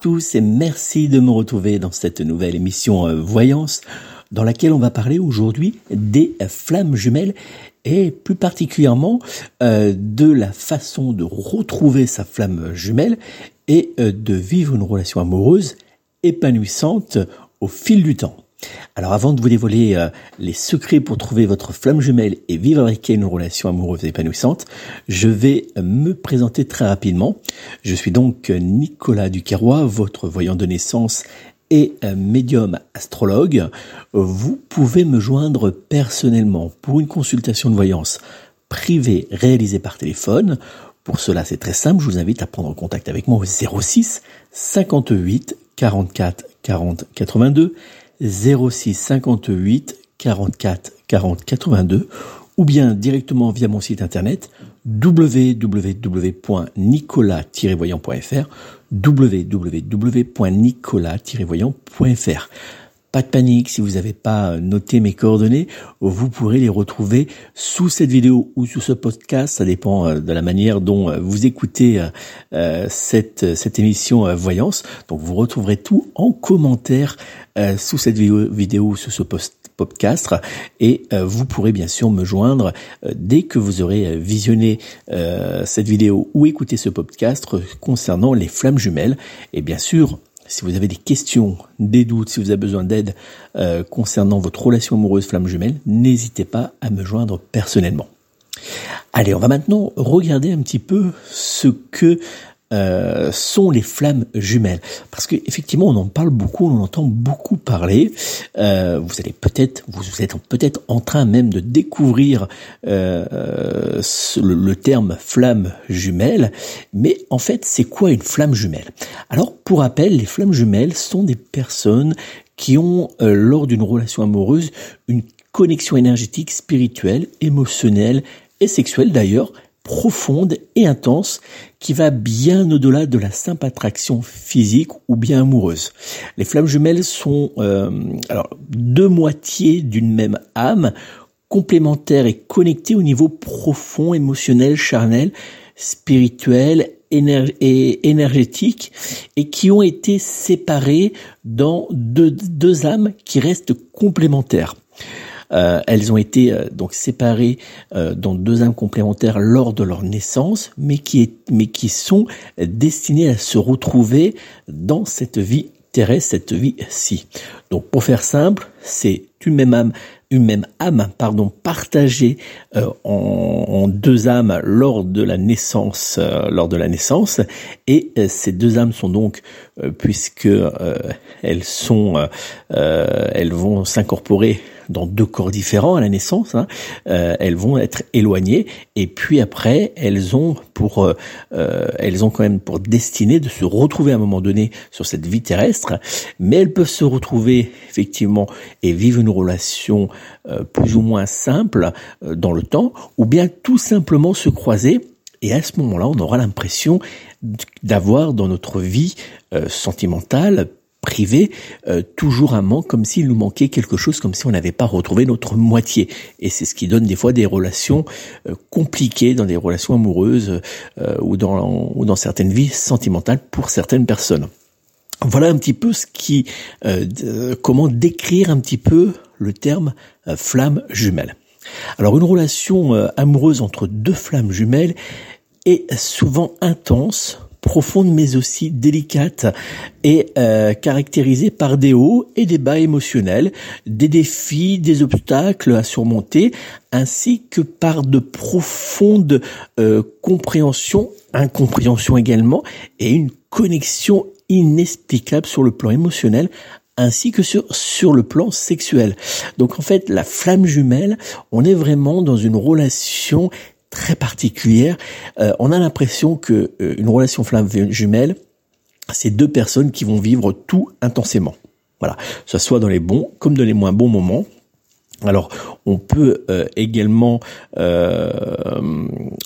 Tous et merci de me retrouver dans cette nouvelle émission euh, Voyance dans laquelle on va parler aujourd'hui des flammes jumelles et plus particulièrement euh, de la façon de retrouver sa flamme jumelle et euh, de vivre une relation amoureuse épanouissante au fil du temps. Alors avant de vous dévoiler euh, les secrets pour trouver votre flamme jumelle et vivre avec elle une relation amoureuse épanouissante, je vais me présenter très rapidement. Je suis donc Nicolas Duquerrois, votre voyant de naissance et médium astrologue. Vous pouvez me joindre personnellement pour une consultation de voyance privée réalisée par téléphone. Pour cela, c'est très simple, je vous invite à prendre contact avec moi au 06 58 44 40 82 06 58 44 40 82 ou bien directement via mon site internet www.nicolas-voyant.fr www.nicolas-voyant.fr pas de panique, si vous n'avez pas noté mes coordonnées, vous pourrez les retrouver sous cette vidéo ou sous ce podcast, ça dépend euh, de la manière dont euh, vous écoutez euh, cette, cette émission Voyance. Donc vous retrouverez tout en commentaire sous cette vidéo, vidéo ou sous ce podcast et vous pourrez bien sûr me joindre dès que vous aurez visionné cette vidéo ou écouté ce podcast concernant les flammes jumelles. Et bien sûr, si vous avez des questions, des doutes, si vous avez besoin d'aide euh, concernant votre relation amoureuse flamme jumelle, n'hésitez pas à me joindre personnellement. Allez, on va maintenant regarder un petit peu ce que euh, sont les flammes jumelles Parce que effectivement, on en parle beaucoup, on en entend beaucoup parler. Euh, vous allez peut-être, vous êtes peut-être en train même de découvrir euh, le, le, terme flamme jumelle. Mais en fait, c'est quoi une flamme jumelle? Alors, pour rappel, les flammes jumelles sont des personnes qui ont, lors d'une relation amoureuse, une connexion énergétique, spirituelle, émotionnelle et sexuelle d'ailleurs profonde et intense qui va bien au-delà de la simple attraction physique ou bien amoureuse. Les flammes jumelles sont euh, alors deux moitiés d'une même âme, complémentaires et connectées au niveau profond, émotionnel, charnel, spirituel énergétique et qui ont été séparées dans deux âmes qui restent complémentaires. Euh, elles ont été euh, donc séparées euh, dans deux âmes complémentaires lors de leur naissance, mais qui, est, mais qui sont destinées à se retrouver dans cette vie terrestre, cette vie-ci. Donc pour faire simple, c'est une même âme, une même âme, pardon, partagée en, en, deux âmes lors de la naissance, lors de la naissance, et ces deux âmes sont donc, puisque elles sont, elles vont s'incorporer dans deux corps différents à la naissance. Hein. elles vont être éloignées et puis après elles ont pour elles ont quand même pour destinée de se retrouver à un moment donné sur cette vie terrestre, mais elles peuvent se retrouver effectivement et vivre une relation plus ou moins simple dans le temps, ou bien tout simplement se croiser et à ce moment-là, on aura l'impression d'avoir dans notre vie euh, sentimentale, privée, euh, toujours un manque, comme s'il nous manquait quelque chose, comme si on n'avait pas retrouvé notre moitié. Et c'est ce qui donne des fois des relations euh, compliquées dans des relations amoureuses ou, dans, ou dans certaines vies sentimentales pour certaines personnes. Voilà un petit peu ce qui, comment décrire un petit peu le terme flamme jumelle. Alors une relation amoureuse entre deux flammes jumelles est souvent intense, profonde mais aussi délicate et euh, caractérisée par des hauts et des bas émotionnels, des défis, des obstacles à surmonter, ainsi que par de profondes euh, compréhensions, incompréhensions également, et une connexion inexplicable sur le plan émotionnel ainsi que sur, sur le plan sexuel. Donc en fait, la flamme jumelle, on est vraiment dans une relation très particulière. Euh, on a l'impression que euh, une relation flamme jumelle, c'est deux personnes qui vont vivre tout intensément. Voilà, que ce soit dans les bons comme dans les moins bons moments. Alors, on peut euh, également,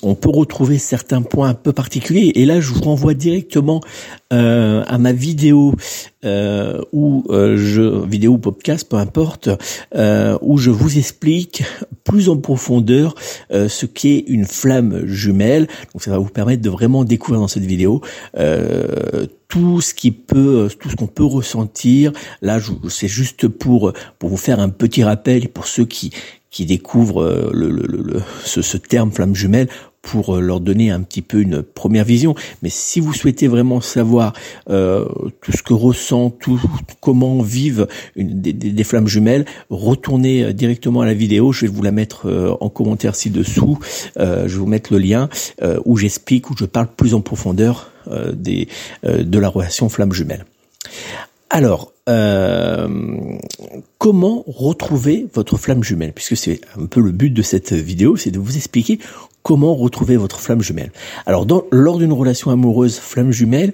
on peut retrouver certains points un peu particuliers. Et là, je vous renvoie directement à ma vidéo euh, ou euh, je vidéo ou podcast, peu importe, euh, où je vous explique plus en profondeur euh, ce qu'est une flamme jumelle. Donc ça va vous permettre de vraiment découvrir dans cette vidéo tout ce qui peut, tout ce qu'on peut ressentir. Là, c'est juste pour pour vous faire un petit rappel pour ceux qui qui découvrent le, ce terme flamme jumelle pour euh, leur donner un petit peu une première vision. Mais si vous souhaitez vraiment savoir euh, tout ce que ressent, tout comment vivent des, flammes jumelles, retournez euh, directement à la vidéo. Je vais vous la mettre en commentaire ci-dessous. je vais vous mettre le lien où j'explique, où je parle plus en profondeur de la relation flamme jumelle. Alors, comment retrouver votre flamme jumelle? Puisque c'est un peu le but de cette vidéo, c'est de vous expliquer comment retrouver votre flamme jumelle. Alors, lors d'une relation amoureuse flamme jumelle,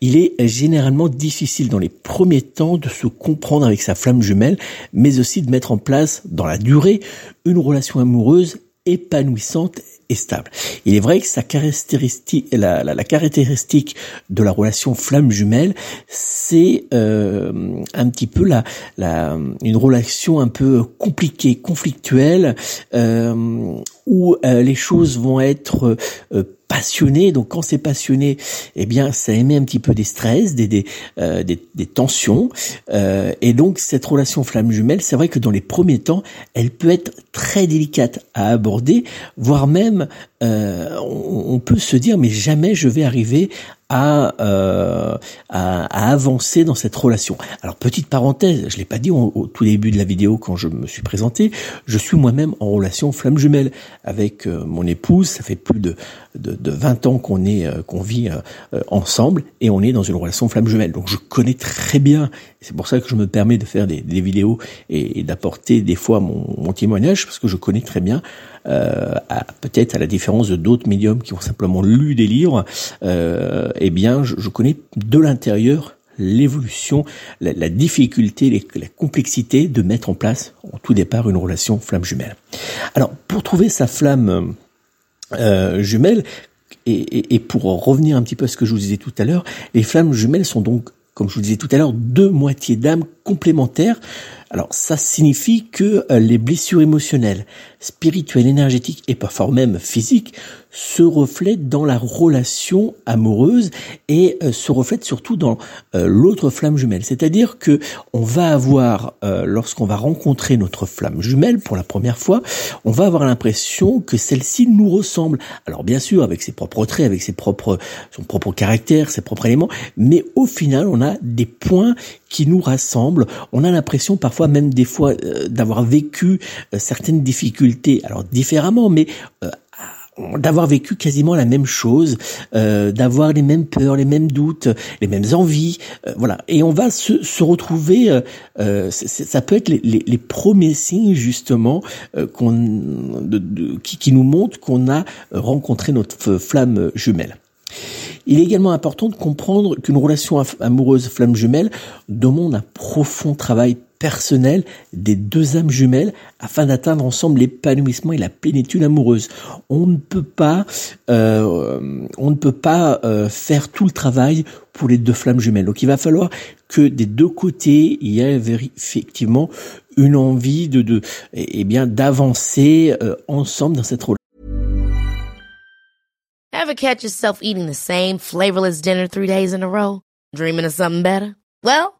il est généralement difficile dans les premiers temps de se comprendre avec sa flamme jumelle, mais aussi de mettre en place dans la durée une relation amoureuse épanouissante stable. Il est vrai que sa caractéristique, la, la, caractéristique de la relation flamme jumelle, c'est euh, un petit peu la, la, une relation un peu compliquée, conflictuelle, euh, où euh, les choses vont être euh, passionné. Donc quand c'est passionné, eh bien ça émet un petit peu des stress, des des, euh, des, des, tensions. Euh, et donc cette relation flamme jumelle, c'est vrai que dans les premiers temps, elle peut être très délicate à aborder, voire même euh, on, peut se dire mais jamais je vais arriver à, euh, à, à, avancer dans cette relation. Alors petite parenthèse, je l'ai pas dit au, tout début de la vidéo quand je me suis présenté, je suis moi-même en relation flamme jumelle avec euh, mon épouse. Ça fait plus de, de, de 20 ans qu'on est euh, qu'on vit euh, ensemble et on est dans une relation flamme jumelle. Donc je connais très bien. C'est pour ça que je me permets de faire des, vidéos et, d'apporter des fois mon, témoignage parce que je connais très bien. Peut-être à la différence de d'autres médiums qui ont simplement lu des livres, euh, eh bien, je, connais de l'intérieur l'évolution, la, difficulté, la complexité de mettre en place, au tout départ, une relation flamme jumelle. Alors, pour trouver sa flamme euh, jumelle, et, et, pour revenir un petit peu à ce que je vous disais tout à l'heure, les flammes jumelles sont donc, comme je vous disais tout à l'heure, deux moitiés d'âme complémentaires alors ça signifie que euh, les blessures émotionnelles, spirituelles, énergétiques et parfois même physiques se reflètent dans la relation amoureuse et euh, se reflètent surtout dans euh, l'autre flamme jumelle. C'est-à-dire que on va avoir, lorsqu'on va rencontrer notre flamme jumelle pour la première fois, on va avoir l'impression que celle-ci nous ressemble. Alors bien sûr avec ses propres traits, avec ses propres, son propre caractère, ses propres éléments, mais au final on a des points qui nous rassemblent. On a l'impression parfois même des fois euh, d'avoir vécu euh, certaines difficultés, alors différemment, mais euh, d'avoir vécu quasiment la même chose, euh, d'avoir les mêmes peurs, les mêmes doutes, les mêmes envies, euh, voilà. Et on va se, se retrouver, euh, euh ça peut être les, les, les, premiers signes justement qu'on, de, de, qui, qui nous montrent qu'on a rencontré notre flamme jumelle. Il est également important de comprendre qu'une relation amoureuse flamme jumelle demande un profond travail personnel des deux âmes jumelles afin d'atteindre ensemble l'épanouissement et la plénitude amoureuse. On ne peut pas, euh, on ne peut pas euh, faire tout le travail pour les deux flammes jumelles. Donc il va falloir que des deux côtés il y ait effectivement une envie de, de eh bien d'avancer euh, ensemble dans cette relation. Ever catch yourself eating the same flavorless dinner three days in a row? Dreaming of something better? Well.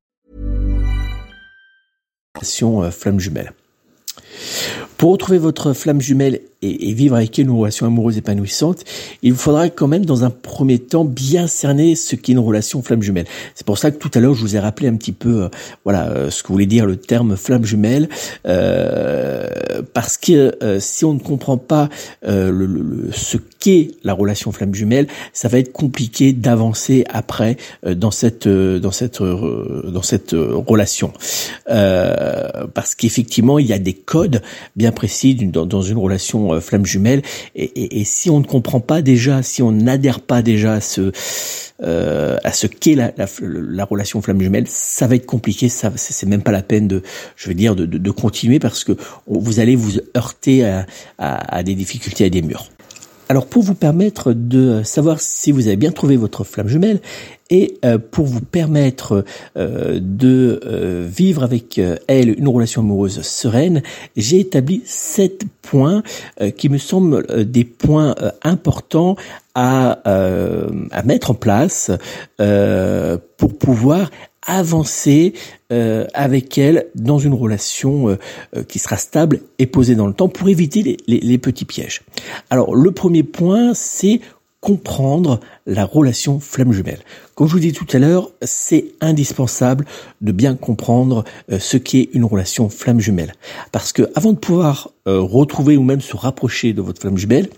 Euh, flamme jumelle. Pour retrouver votre flamme jumelle et, vivre avec elle une relation amoureuse épanouissante, il vous faudra quand même dans un premier temps bien cerner ce qu'est une relation flamme jumelle. C'est pour ça que tout à l'heure je vous ai rappelé un petit peu, euh, voilà, euh, ce que voulait dire le terme flamme jumelle, euh, parce que si on ne comprend pas le, ce qu'est la relation flamme jumelle, ça va être compliqué d'avancer après dans cette dans cette dans cette relation, parce qu'effectivement il y a des codes bien précis dans, une relation euh, flamme jumelle. Et, si on ne comprend pas déjà, si on n'adhère pas déjà à ce euh, à ce qu'est la, la, relation flamme jumelle, ça va être compliqué. Ça, c'est même pas la peine de, je veux dire, de, de, continuer parce que vous allez vous heurter à, à des difficultés, à des murs. Alors pour vous permettre de savoir si vous avez bien trouvé votre flamme jumelle et euh, pour vous permettre euh, de euh, vivre avec elle une relation amoureuse sereine, j'ai établi sept points qui me semblent des points importants à, à mettre en place pour pouvoir avancer euh, avec elle dans une relation euh, euh, qui sera stable et posée dans le temps pour éviter les, les, les petits pièges. Alors le premier point, c'est comprendre la relation flamme jumelle. Comme je vous dis tout à l'heure, c'est indispensable de bien comprendre ce qu'est une relation flamme jumelle. Parce que avant de pouvoir retrouver ou même se rapprocher de votre flamme jumelle,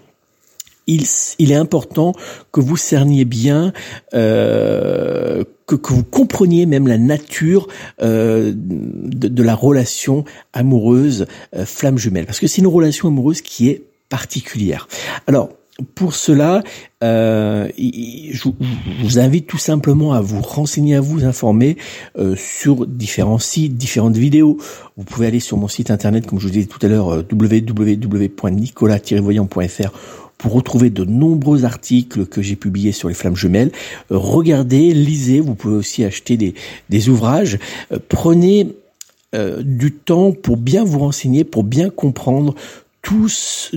il, il, est important que vous cerniez bien, euh, que, que, vous compreniez même la nature euh, de, de, la relation amoureuse euh, flamme jumelle, parce que c'est une relation amoureuse qui est particulière. Alors, pour cela, euh, je, vous invite tout simplement à vous renseigner, à vous informer euh, sur différents sites, différentes vidéos. Vous pouvez aller sur mon site internet, comme je vous disais tout à l'heure, euh, www.nicolas-voyant.fr pour retrouver de nombreux articles que j'ai publiés sur les flammes jumelles. Euh, regardez, lisez, vous pouvez aussi acheter des, des ouvrages. Euh, prenez euh, du temps pour bien vous renseigner, pour bien comprendre tous,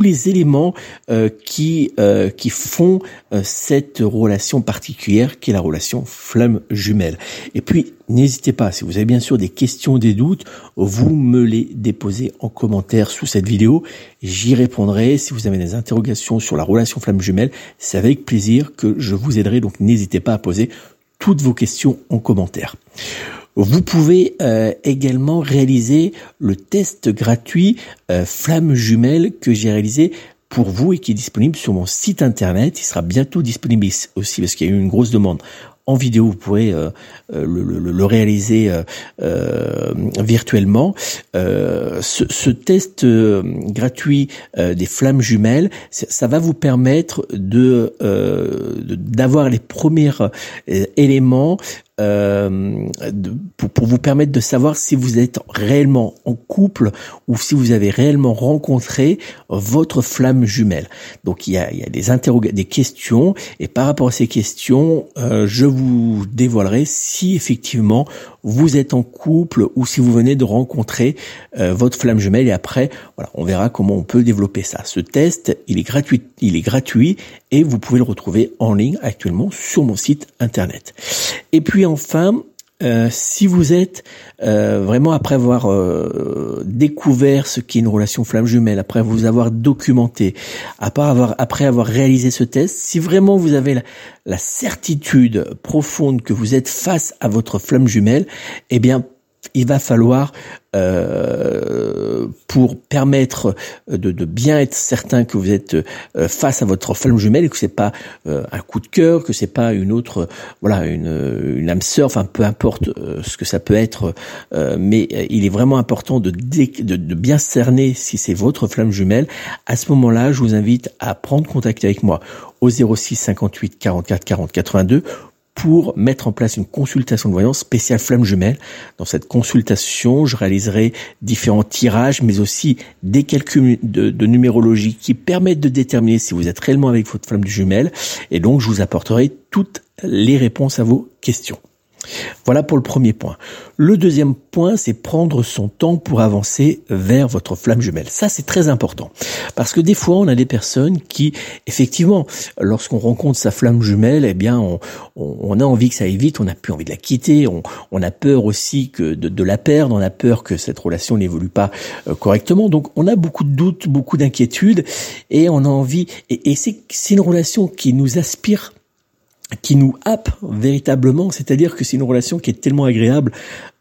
les éléments euh, qui, euh, qui font euh, cette relation particulière qui est la relation flamme jumelle. Et puis, n'hésitez pas, si vous avez bien sûr des questions, des doutes, vous me les déposez en commentaire sous cette vidéo. J'y répondrai. Si vous avez des interrogations sur la relation flamme jumelle, c'est avec plaisir que je vous aiderai. Donc, n'hésitez pas à poser toutes vos questions en commentaire. Vous pouvez euh, également réaliser le test gratuit euh, Flamme Jumelle que j'ai réalisé pour vous et qui est disponible sur mon site internet. Il sera bientôt disponible aussi parce qu'il y a eu une grosse demande en vidéo, vous pourrez euh, le, le, le, réaliser virtuellement. Ce, ce, test gratuit des flammes jumelles, ça va vous permettre de d'avoir les premiers éléments euh, pour, vous permettre de savoir si vous êtes réellement en couple ou si vous avez réellement rencontré votre flamme jumelle. Donc il y a, il y des questions, et par rapport à ces questions, euh, je vous dévoilerai si effectivement vous êtes en couple ou si vous venez de rencontrer euh, votre flamme jumelle. Et après, voilà, on verra comment on peut développer ça. Ce test, il est gratuit, il est gratuit et vous pouvez le retrouver en ligne actuellement sur mon site internet. Et puis enfin, euh, si vous êtes euh, vraiment après avoir euh, découvert ce qu'est une relation flamme jumelle, après vous avoir documenté, après avoir, après réalisé ce test, si vraiment vous avez la certitude profonde que vous êtes face à votre flamme jumelle, eh bien il va falloir euh, pour permettre de, bien être certain que vous êtes euh, face à votre flamme jumelle et que c'est pas euh, un coup de cœur, que c'est pas une autre, voilà, une, une âme sœur, peu importe ce que ça peut être, mais il est vraiment important de, de, de bien cerner si c'est votre flamme jumelle. À ce moment-là, je vous invite à prendre contact avec moi au 06 58 44 40 82 pour mettre en place une consultation de voyance spéciale flamme jumelle. Dans cette consultation, je réaliserai différents tirages, mais aussi des calculs de, numérologie qui permettent de déterminer si vous êtes réellement avec votre flamme jumelle. Et donc, je vous apporterai toutes les réponses à vos questions. Voilà pour le premier point. Le deuxième point, c'est prendre son temps pour avancer vers votre flamme jumelle. Ça, c'est très important. Parce que des fois, on a des personnes qui, effectivement, lorsqu'on rencontre sa flamme jumelle, eh bien, on, a envie que ça aille vite, on n'a plus envie de la quitter, on, a peur aussi que de, la perdre, on a peur que cette relation n'évolue pas euh, correctement. Donc, on a beaucoup de doutes, beaucoup d'inquiétudes, et on a envie, et, et c'est une relation qui nous aspire qui nous happe véritablement, c'est-à-dire que c'est une relation qui est tellement agréable,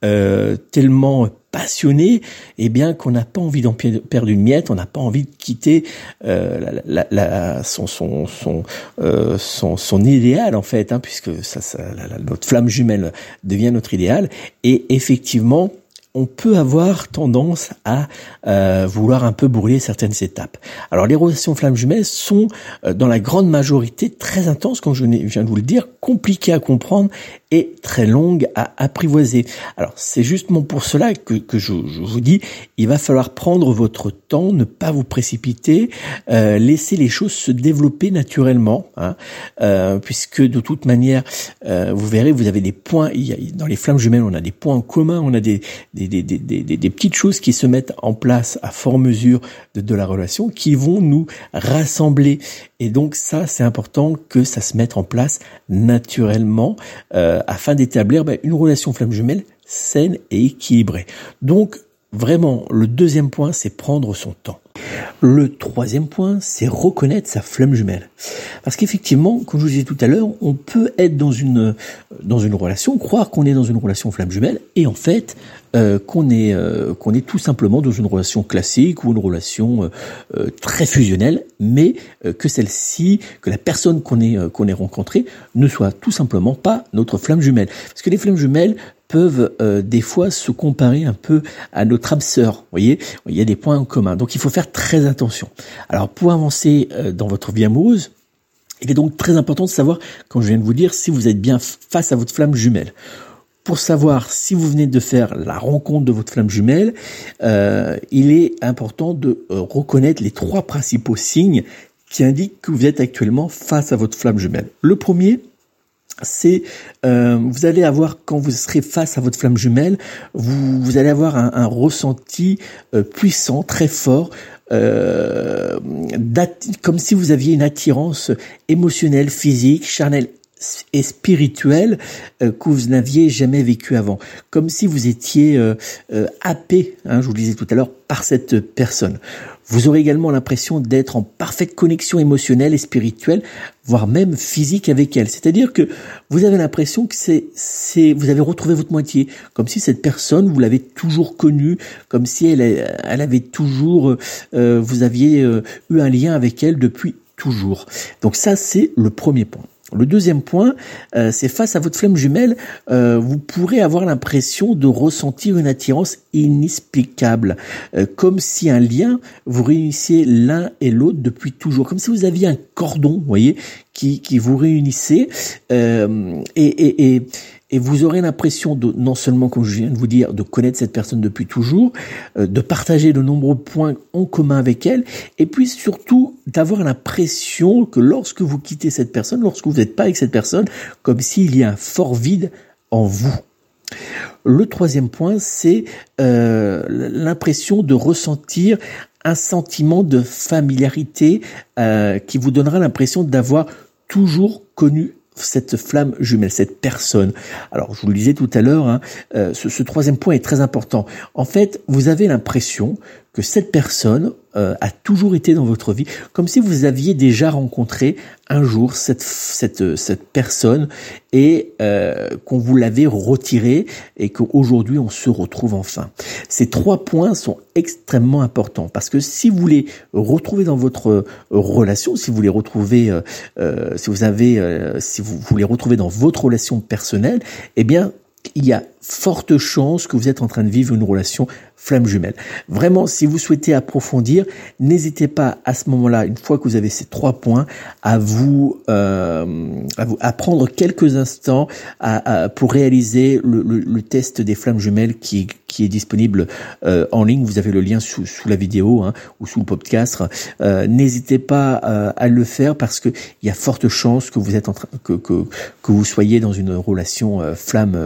euh, tellement passionnée, eh bien qu'on n'a pas envie d'en perdre une miette, on n'a pas envie de quitter euh, la, son, son, son, euh, idéal en fait, hein, puisque notre flamme jumelle devient notre idéal, et effectivement on peut avoir tendance à euh, vouloir un peu brûler certaines étapes. Alors les relations flammes jumelles sont euh, dans la grande majorité très intenses, comme je viens de vous le dire, compliquées à comprendre et très longues à apprivoiser. Alors c'est justement pour cela que, je, vous dis, il va falloir prendre votre temps, ne pas vous précipiter, euh, laisser les choses se développer naturellement, hein, puisque de toute manière, vous verrez, vous avez des points, il y a, dans les flammes jumelles, on a des points en commun, on a des, des, des, petites choses qui se mettent en place à fort mesure de, de la relation qui vont nous rassembler. Et donc ça, c'est important que ça se mette en place naturellement euh, afin d'établir ben, une relation flamme jumelle saine et équilibrée. Donc vraiment, le deuxième point, c'est prendre son temps. Le troisième point, c'est reconnaître sa flamme jumelle. Parce qu'effectivement, comme je vous disais tout à l'heure, on peut être dans une, dans une relation, croire qu'on est dans une relation flamme jumelle, et en fait, euh, qu'on est, euh, qu'on est tout simplement dans une relation classique ou une relation euh, très fusionnelle, mais que celle-ci, que la personne qu'on est, qu'on est rencontrée ne soit tout simplement pas notre flamme jumelle. Parce que les flammes jumelles peuvent des fois se comparer un peu à notre âme sœur. Vous voyez, il y a des points en commun. Donc il faut faire très attention. Alors pour avancer dans votre vie amoureuse, il est donc très important de savoir, comme je viens de vous dire, si vous êtes bien face à votre flamme jumelle. Pour savoir si vous venez de faire la rencontre de votre flamme jumelle, euh, il est important de euh, reconnaître les trois principaux signes qui indiquent que vous êtes actuellement face à votre flamme jumelle. Le premier, c'est euh, vous allez avoir quand vous serez face à votre flamme jumelle, vous, vous allez avoir un, ressenti euh, puissant, très fort, euh, comme si vous aviez une attirance émotionnelle, physique, charnelle et spirituelle euh, que vous n'aviez jamais vécu avant, comme si vous étiez euh, euh, happé, hein, je vous le disais tout à l'heure, par cette personne. Vous aurez également l'impression d'être en parfaite connexion émotionnelle et spirituelle, voire même physique avec elle. C'est-à-dire que vous avez l'impression que c'est, c'est, vous avez retrouvé votre moitié, comme si cette personne vous l'avez toujours connue, comme si elle, elle avait toujours, vous aviez eu un lien avec elle depuis toujours. Donc ça, c'est le premier point. Le deuxième point, euh, c'est face à votre flamme jumelle, euh, vous pourrez avoir l'impression de ressentir une attirance inexplicable, euh, comme si un lien vous réunissait l'un et l'autre depuis toujours, comme si vous aviez un cordon, vous voyez, qui, qui vous réunissait. et, et, et et vous aurez l'impression de non seulement, comme je viens de vous dire, de connaître cette personne depuis toujours, euh, de partager de nombreux points en commun avec elle, et puis surtout d'avoir l'impression que lorsque vous quittez cette personne, lorsque vous n'êtes pas avec cette personne, comme s'il y a un fort vide en vous. Le troisième point, c'est euh, l'impression de ressentir un sentiment de familiarité euh, qui vous donnera l'impression d'avoir toujours connu cette flamme jumelle, cette personne. Alors, je vous le disais tout à l'heure, hein, euh, ce, ce, troisième point est très important. En fait, vous avez l'impression que cette personne euh, a toujours été dans votre vie, comme si vous aviez déjà rencontré un jour cette cette cette personne et euh, qu'on vous l'avait retirée et qu'aujourd'hui on se retrouve enfin. Ces trois points sont extrêmement importants parce que si vous les retrouvez dans votre relation, si vous les retrouvez, euh, si vous avez, si vous, vous les retrouvez dans votre relation personnelle, eh bien il y a forte chance que vous êtes en train de vivre une relation flamme jumelle. Vraiment, si vous souhaitez approfondir, n'hésitez pas à ce moment-là, une fois que vous avez ces trois points, à vous, euh, à, vous à prendre quelques instants pour réaliser le, test des flammes jumelles qui, est disponible euh, en ligne. Vous avez le lien sous, la vidéo hein, ou sous le podcast. Euh, n'hésitez pas à le faire parce que il y a forte chance que vous que, vous soyez dans une relation flamme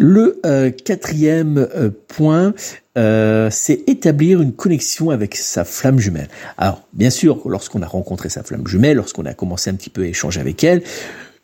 Le euh, quatrième euh, point, euh, c'est établir une connexion avec sa flamme jumelle. Alors, bien sûr, lorsqu'on a rencontré sa flamme jumelle, lorsqu'on a commencé un petit peu à échanger avec elle,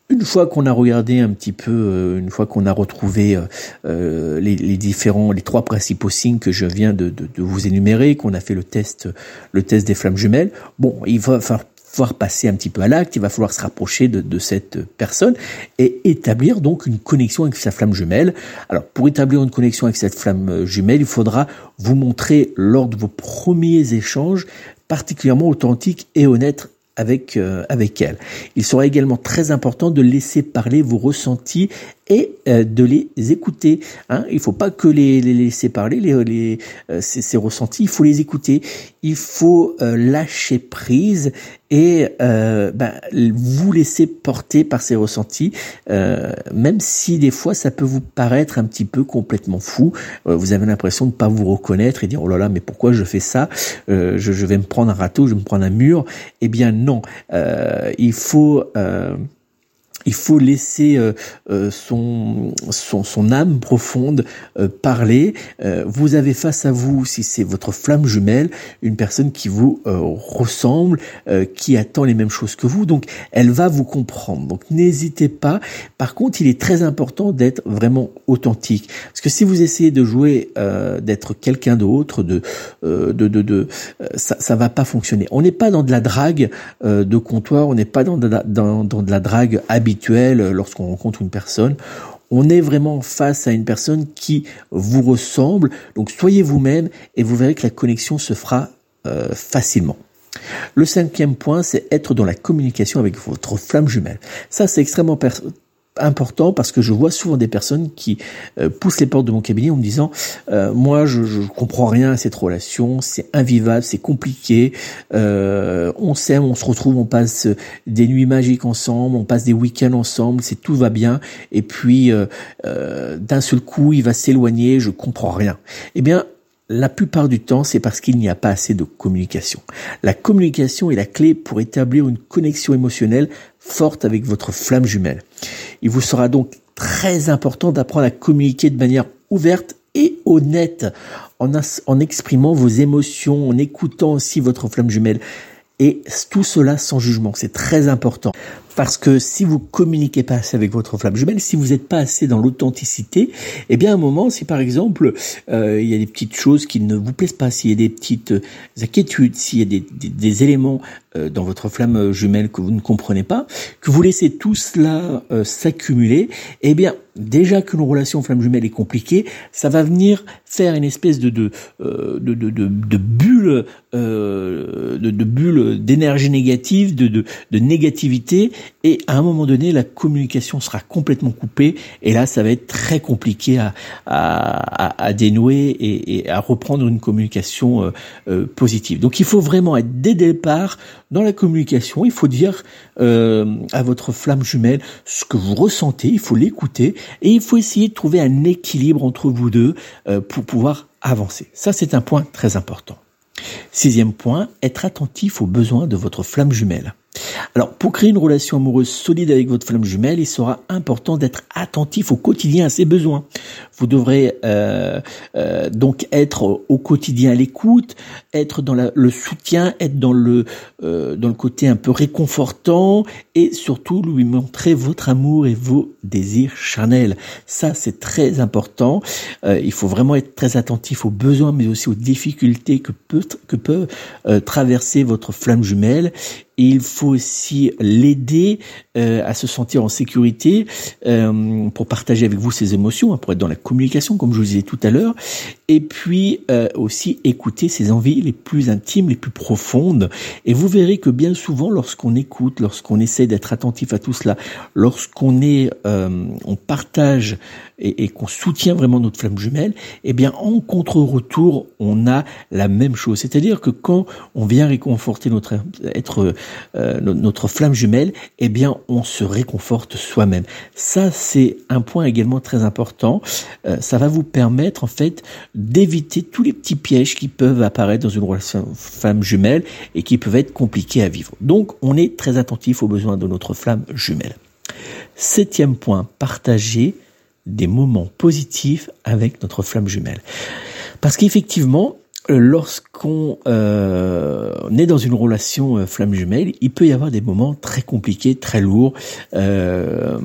une fois qu'on a regardé un petit peu, euh, une fois qu'on a retrouvé les, différents, les trois principaux signes que je viens de vous énumérer, qu'on a fait le test, le test des flammes jumelles, bon, il va falloir falloir passer un petit peu à l'acte, il va falloir se rapprocher de, cette personne et établir donc une connexion avec sa flamme jumelle. Alors pour établir une connexion avec cette flamme jumelle, il faudra vous montrer lors de vos premiers échanges particulièrement authentique et honnête avec euh, avec elle. Il sera également très important de laisser parler vos ressentis et euh, de les écouter. Hein. Il faut pas que les, les laisser parler, les, les euh, ces, ressentis, il faut les écouter. Il faut lâcher prise et ben, vous laisser porter par ces ressentis, même si des fois ça peut vous paraître un petit peu complètement fou. vous avez l'impression de pas vous reconnaître et dire oh là là mais pourquoi je fais ça? Je, je, vais me prendre un râteau, je vais me prendre un mur. Eh bien non, euh, il faut euh, il faut laisser euh, euh, son, son, son âme profonde euh, parler. vous avez face à vous, si c'est votre flamme jumelle, une personne qui vous ressemble, qui attend les mêmes choses que vous, donc elle va vous comprendre. Donc n'hésitez pas. Par contre, il est très important d'être vraiment authentique, parce que si vous essayez de jouer, d'être quelqu'un d'autre, de, de, de, de, ça, ça va pas fonctionner. On n'est pas dans de la drague de comptoir, on n'est pas dans de la, dans, dans de la drague habituelle lorsqu'on rencontre une personne. On est vraiment face à une personne qui vous ressemble. Donc soyez vous-même et vous verrez que la connexion se fera euh, facilement. Le cinquième point, c'est être dans la communication avec votre flamme jumelle. Ça, c'est extrêmement important parce que je vois souvent des personnes qui euh, poussent les portes de mon cabinet en me disant euh, moi je, je comprends rien à cette relation, c'est invivable, c'est compliqué, euh, on s'aime, on se retrouve, on passe des nuits magiques ensemble, on passe des week-ends ensemble, c'est tout va bien et puis d'un seul coup il va s'éloigner, je comprends rien. Eh bien la plupart du temps, c'est parce qu'il n'y a pas assez de communication. La communication est la clé pour établir une connexion émotionnelle forte avec votre flamme jumelle. Il vous sera donc très important d'apprendre à communiquer de manière ouverte et honnête en, en exprimant vos émotions, en écoutant aussi votre flamme jumelle. Et tout cela sans jugement, c'est très important. Parce que si vous communiquez pas assez avec votre flamme jumelle, si vous n'êtes pas assez dans l'authenticité, eh bien à un moment, si par exemple euh, il y a des petites choses qui ne vous plaisent pas, s'il y a des petites euh, inquiétudes, s'il y a des, des, éléments euh, dans votre flamme jumelle que vous ne comprenez pas, que vous laissez tout cela s'accumuler, eh bien déjà qu'une relation flamme jumelle est compliquée, ça va venir faire une espèce de de de, de, de, de bulle de, de bulle d'énergie négative, de, de, de négativité et à un moment donné, la communication sera complètement coupée, et là, ça va être très compliqué à, dénouer et, à reprendre une communication euh, euh, positive. Donc, il faut vraiment être dès le départ dans la communication. Il faut dire euh, à votre flamme jumelle ce que vous ressentez, il faut l'écouter, et il faut essayer de trouver un équilibre entre vous deux pour pouvoir avancer. Ça, c'est un point très important. Sixième point, être attentif aux besoins de votre flamme jumelle. Alors, pour créer une relation amoureuse solide avec votre flamme jumelle, il sera important d'être attentif au quotidien à ses besoins. Vous devrez euh, euh, donc être au quotidien à l'écoute, être dans le soutien, être dans le euh, dans le côté un peu réconfortant et surtout lui montrer votre amour et vos désirs charnels. Ça, c'est très important. il faut vraiment être très attentif aux besoins, mais aussi aux difficultés que peut que peut traverser votre flamme jumelle il faut aussi l'aider euh, à se sentir en sécurité euh, pour partager avec vous ses émotions, hein, pour être dans la communication, comme je vous disais tout à l'heure, et puis euh, aussi écouter ses envies les plus intimes, les plus profondes. Et vous verrez que bien souvent, lorsqu'on écoute, lorsqu'on essaie d'être attentif à tout cela, lorsqu'on est, on partage et, et qu'on soutient vraiment notre flamme jumelle, eh bien en contre-retour, on a la même chose. C'est-à-dire que quand on vient réconforter notre être euh, notre flamme jumelle, eh bien on se réconforte soi-même. Ça c'est un point également très important. Euh, ça va vous permettre en fait d'éviter tous les petits pièges qui peuvent apparaître dans une relation flamme jumelle et qui peuvent être compliqués à vivre. Donc on est très attentif aux besoins de notre flamme jumelle. Septième point, partager des moments positifs avec notre flamme jumelle. Parce qu'effectivement, lorsqu'on euh, est dans une relation euh, flamme jumelle, il peut y avoir des moments très compliqués, très lourds, euh,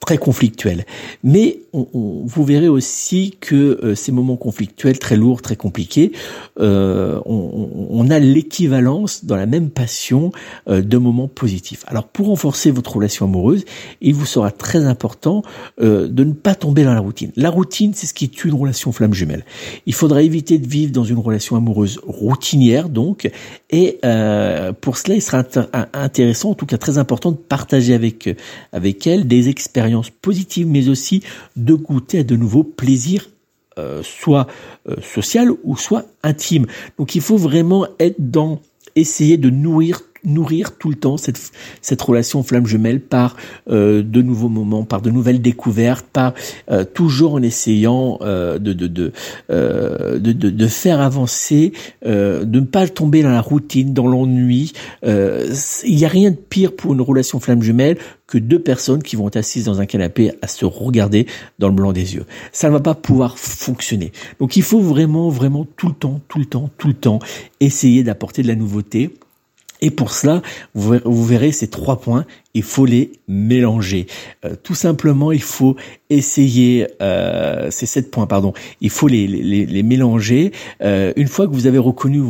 très conflictuels. Mais vous verrez aussi que ces moments conflictuels, très lourds, très compliqués, on, a l'équivalence dans la même passion de moments positifs. Alors pour renforcer votre relation amoureuse, il vous sera très important de ne pas tomber dans la routine. La routine, c'est ce qui est une relation flamme jumelle. Il faudra éviter de vivre dans une relation amoureuse routinière donc. Et euh, pour cela il sera intéressant en tout cas très important de partager avec avec elle des expériences positives mais aussi de goûter à de nouveaux plaisirs euh, soit euh, social ou soit intime donc il faut vraiment être dans essayer de nourrir nourrir tout le temps cette, cette relation flamme jumelle par euh, de nouveaux moments, par de nouvelles découvertes, par euh, toujours en essayant euh, de, de, de, de, de, faire avancer, de ne pas tomber dans la routine, dans l'ennui. Il n'y a rien de pire pour une relation flamme jumelle que deux personnes qui vont être assises dans un canapé à se regarder dans le blanc des yeux. Ça ne va pas pouvoir fonctionner. Donc il faut vraiment, vraiment tout le temps, tout le temps, tout le temps essayer d'apporter de la nouveauté et pour cela, vous verrez ces trois points, il faut les mélanger. Euh, tout simplement, il faut essayer, euh, ces sept points, pardon, il faut les, les, les mélanger. Euh, une fois que vous avez reconnu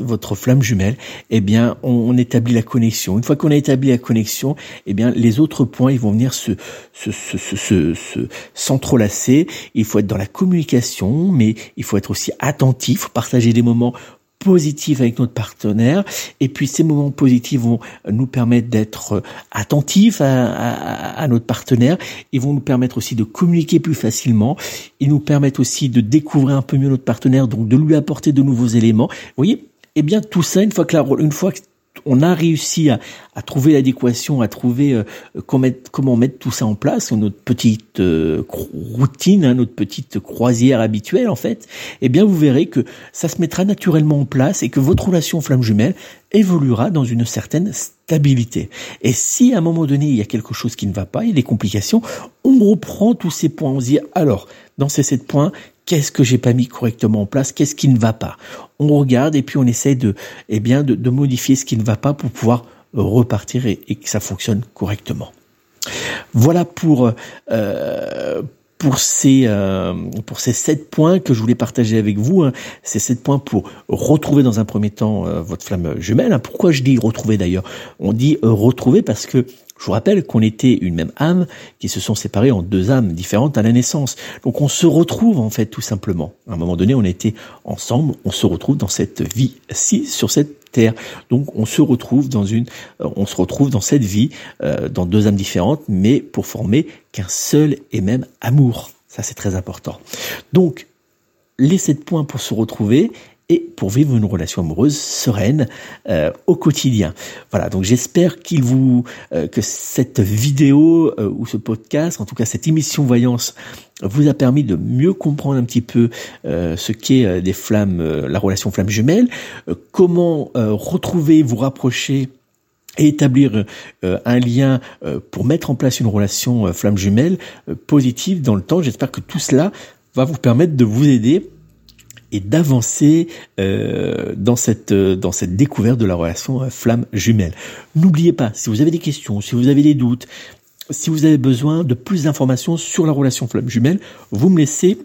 votre flamme jumelle, eh bien, on, établit la connexion. Une fois qu'on a établi la connexion, eh bien, les autres points, ils vont venir se, se, se, se, se s'entrelacer. Il faut être dans la communication, mais il faut être aussi attentif, partager des moments positifs avec notre partenaire. Et puis ces moments positifs vont nous permettre d'être attentifs à, notre partenaire. Ils vont nous permettre aussi de communiquer plus facilement. Ils nous permettent aussi de découvrir un peu mieux notre partenaire, donc de lui apporter de nouveaux éléments. Vous voyez, eh bien tout ça, une fois que la, une fois que on a réussi à, trouver l'adéquation, à trouver euh, comment, mettre, tout ça en place, notre petite euh, routine, hein, notre petite croisière habituelle en fait, eh bien vous verrez que ça se mettra naturellement en place et que votre relation flamme jumelle évoluera dans une certaine stabilité. Et si à un moment donné il y a quelque chose qui ne va pas, il y a des complications, on reprend tous ces points, on se dit alors dans ces sept points, qu'est-ce que j'ai pas mis correctement en place, qu'est-ce qui ne va pas? On regarde et puis on essaie de, eh bien, de, modifier ce qui ne va pas pour pouvoir repartir et, que ça fonctionne correctement. Voilà pour euh, pour ces euh, pour ces sept points que je voulais partager avec vous. Hein. Ces sept points pour retrouver dans un premier temps euh, votre flamme jumelle. Hein. Pourquoi je dis retrouver d'ailleurs? On dit retrouver parce que je vous rappelle qu'on était une même âme qui se sont séparées en deux âmes différentes à la naissance. Donc on se retrouve en fait tout simplement. À un moment donné, on était ensemble, on se retrouve dans cette vie-ci sur cette terre. Donc on se retrouve dans une, euh, on se retrouve dans cette vie euh, dans deux âmes différentes, mais pour former qu'un seul et même amour. Ça c'est très important. Donc les sept points pour se retrouver et pour vivre une relation amoureuse sereine euh, au quotidien. Voilà, donc j'espère qu'il vous euh, que cette vidéo euh, ou ce podcast, en tout cas cette émission voyance, vous a permis de mieux comprendre un petit peu ce qu'est des flammes, la relation flamme jumelle, comment retrouver, vous rapprocher et établir un lien pour mettre en place une relation flamme jumelle positive dans le temps. J'espère que tout cela va vous permettre de vous aider et d'avancer euh, dans cette euh, dans cette découverte de la relation euh, flamme jumelle. N'oubliez pas, si vous avez des questions, si vous avez des doutes, si vous avez besoin de plus d'informations sur la relation flamme jumelle, vous me laissez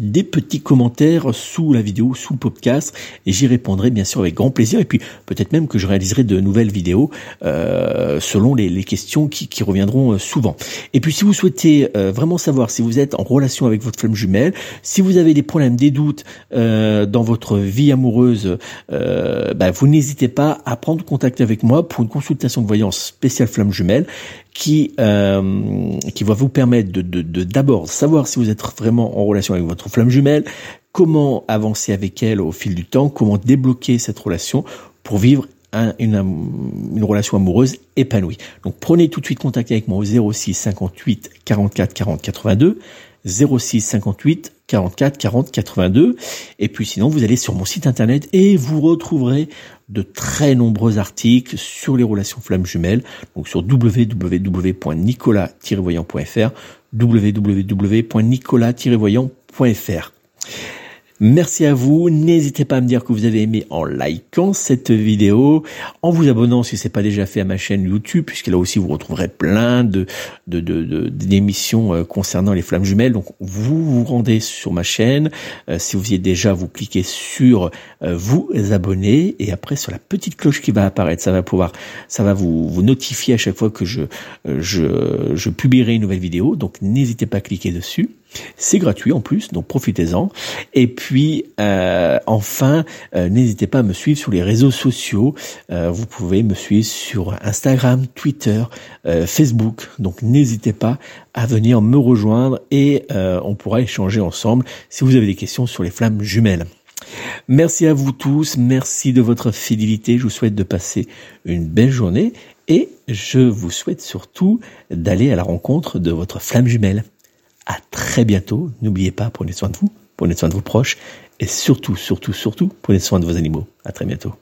des petits commentaires sous la vidéo, sous le podcast, et j'y répondrai bien sûr avec grand plaisir. Et puis peut-être même que je réaliserai de nouvelles vidéos euh, selon les, questions qui, reviendront euh, souvent. Et puis si vous souhaitez euh, vraiment savoir si vous êtes en relation avec votre flamme jumelle, si vous avez des problèmes, des doutes dans votre vie amoureuse, bah, vous n'hésitez pas à prendre contact avec moi pour une consultation de voyance spéciale flamme jumelle qui euh, qui va vous permettre de d'abord de, savoir si vous êtes vraiment en relation avec votre flamme jumelle, comment avancer avec elle au fil du temps, comment débloquer cette relation pour vivre une, une, relation amoureuse épanouie. Donc prenez tout de suite contact avec moi au 06 58 44 40 82 06 58 44 40 82 et puis sinon vous allez sur mon site internet et vous retrouverez de très nombreux articles sur les relations flammes jumelles, donc sur www.nicolas-voyant.fr, www.nicolas-voyant.fr. Merci à vous. N'hésitez pas à me dire que vous avez aimé en likant cette vidéo, en vous abonnant si c'est pas déjà fait à ma chaîne YouTube, puisque là aussi vous retrouverez plein de d'émissions euh, concernant les flammes jumelles. Donc vous vous rendez sur ma chaîne. Euh, si vous y êtes déjà, vous cliquez sur euh, vous abonner et après sur la petite cloche qui va apparaître, ça va pouvoir, ça va vous, notifier à chaque fois que je, je publierai une nouvelle vidéo. Donc n'hésitez pas à cliquer dessus. C'est gratuit en plus, donc profitez-en. Et puis euh, enfin, euh, n'hésitez pas à me suivre sur les réseaux sociaux. Euh, vous pouvez me suivre sur Instagram, Twitter, Facebook. Donc n'hésitez pas à venir me rejoindre et on pourra échanger ensemble si vous avez des questions sur les flammes jumelles. Merci à vous tous, merci de votre fidélité. Je vous souhaite de passer une belle journée et je vous souhaite surtout d'aller à la rencontre de votre flamme jumelle. À très bientôt. N'oubliez pas, prenez soin de vous, prenez soin de vos proches et surtout, surtout, surtout, prenez soin de vos animaux. À très bientôt.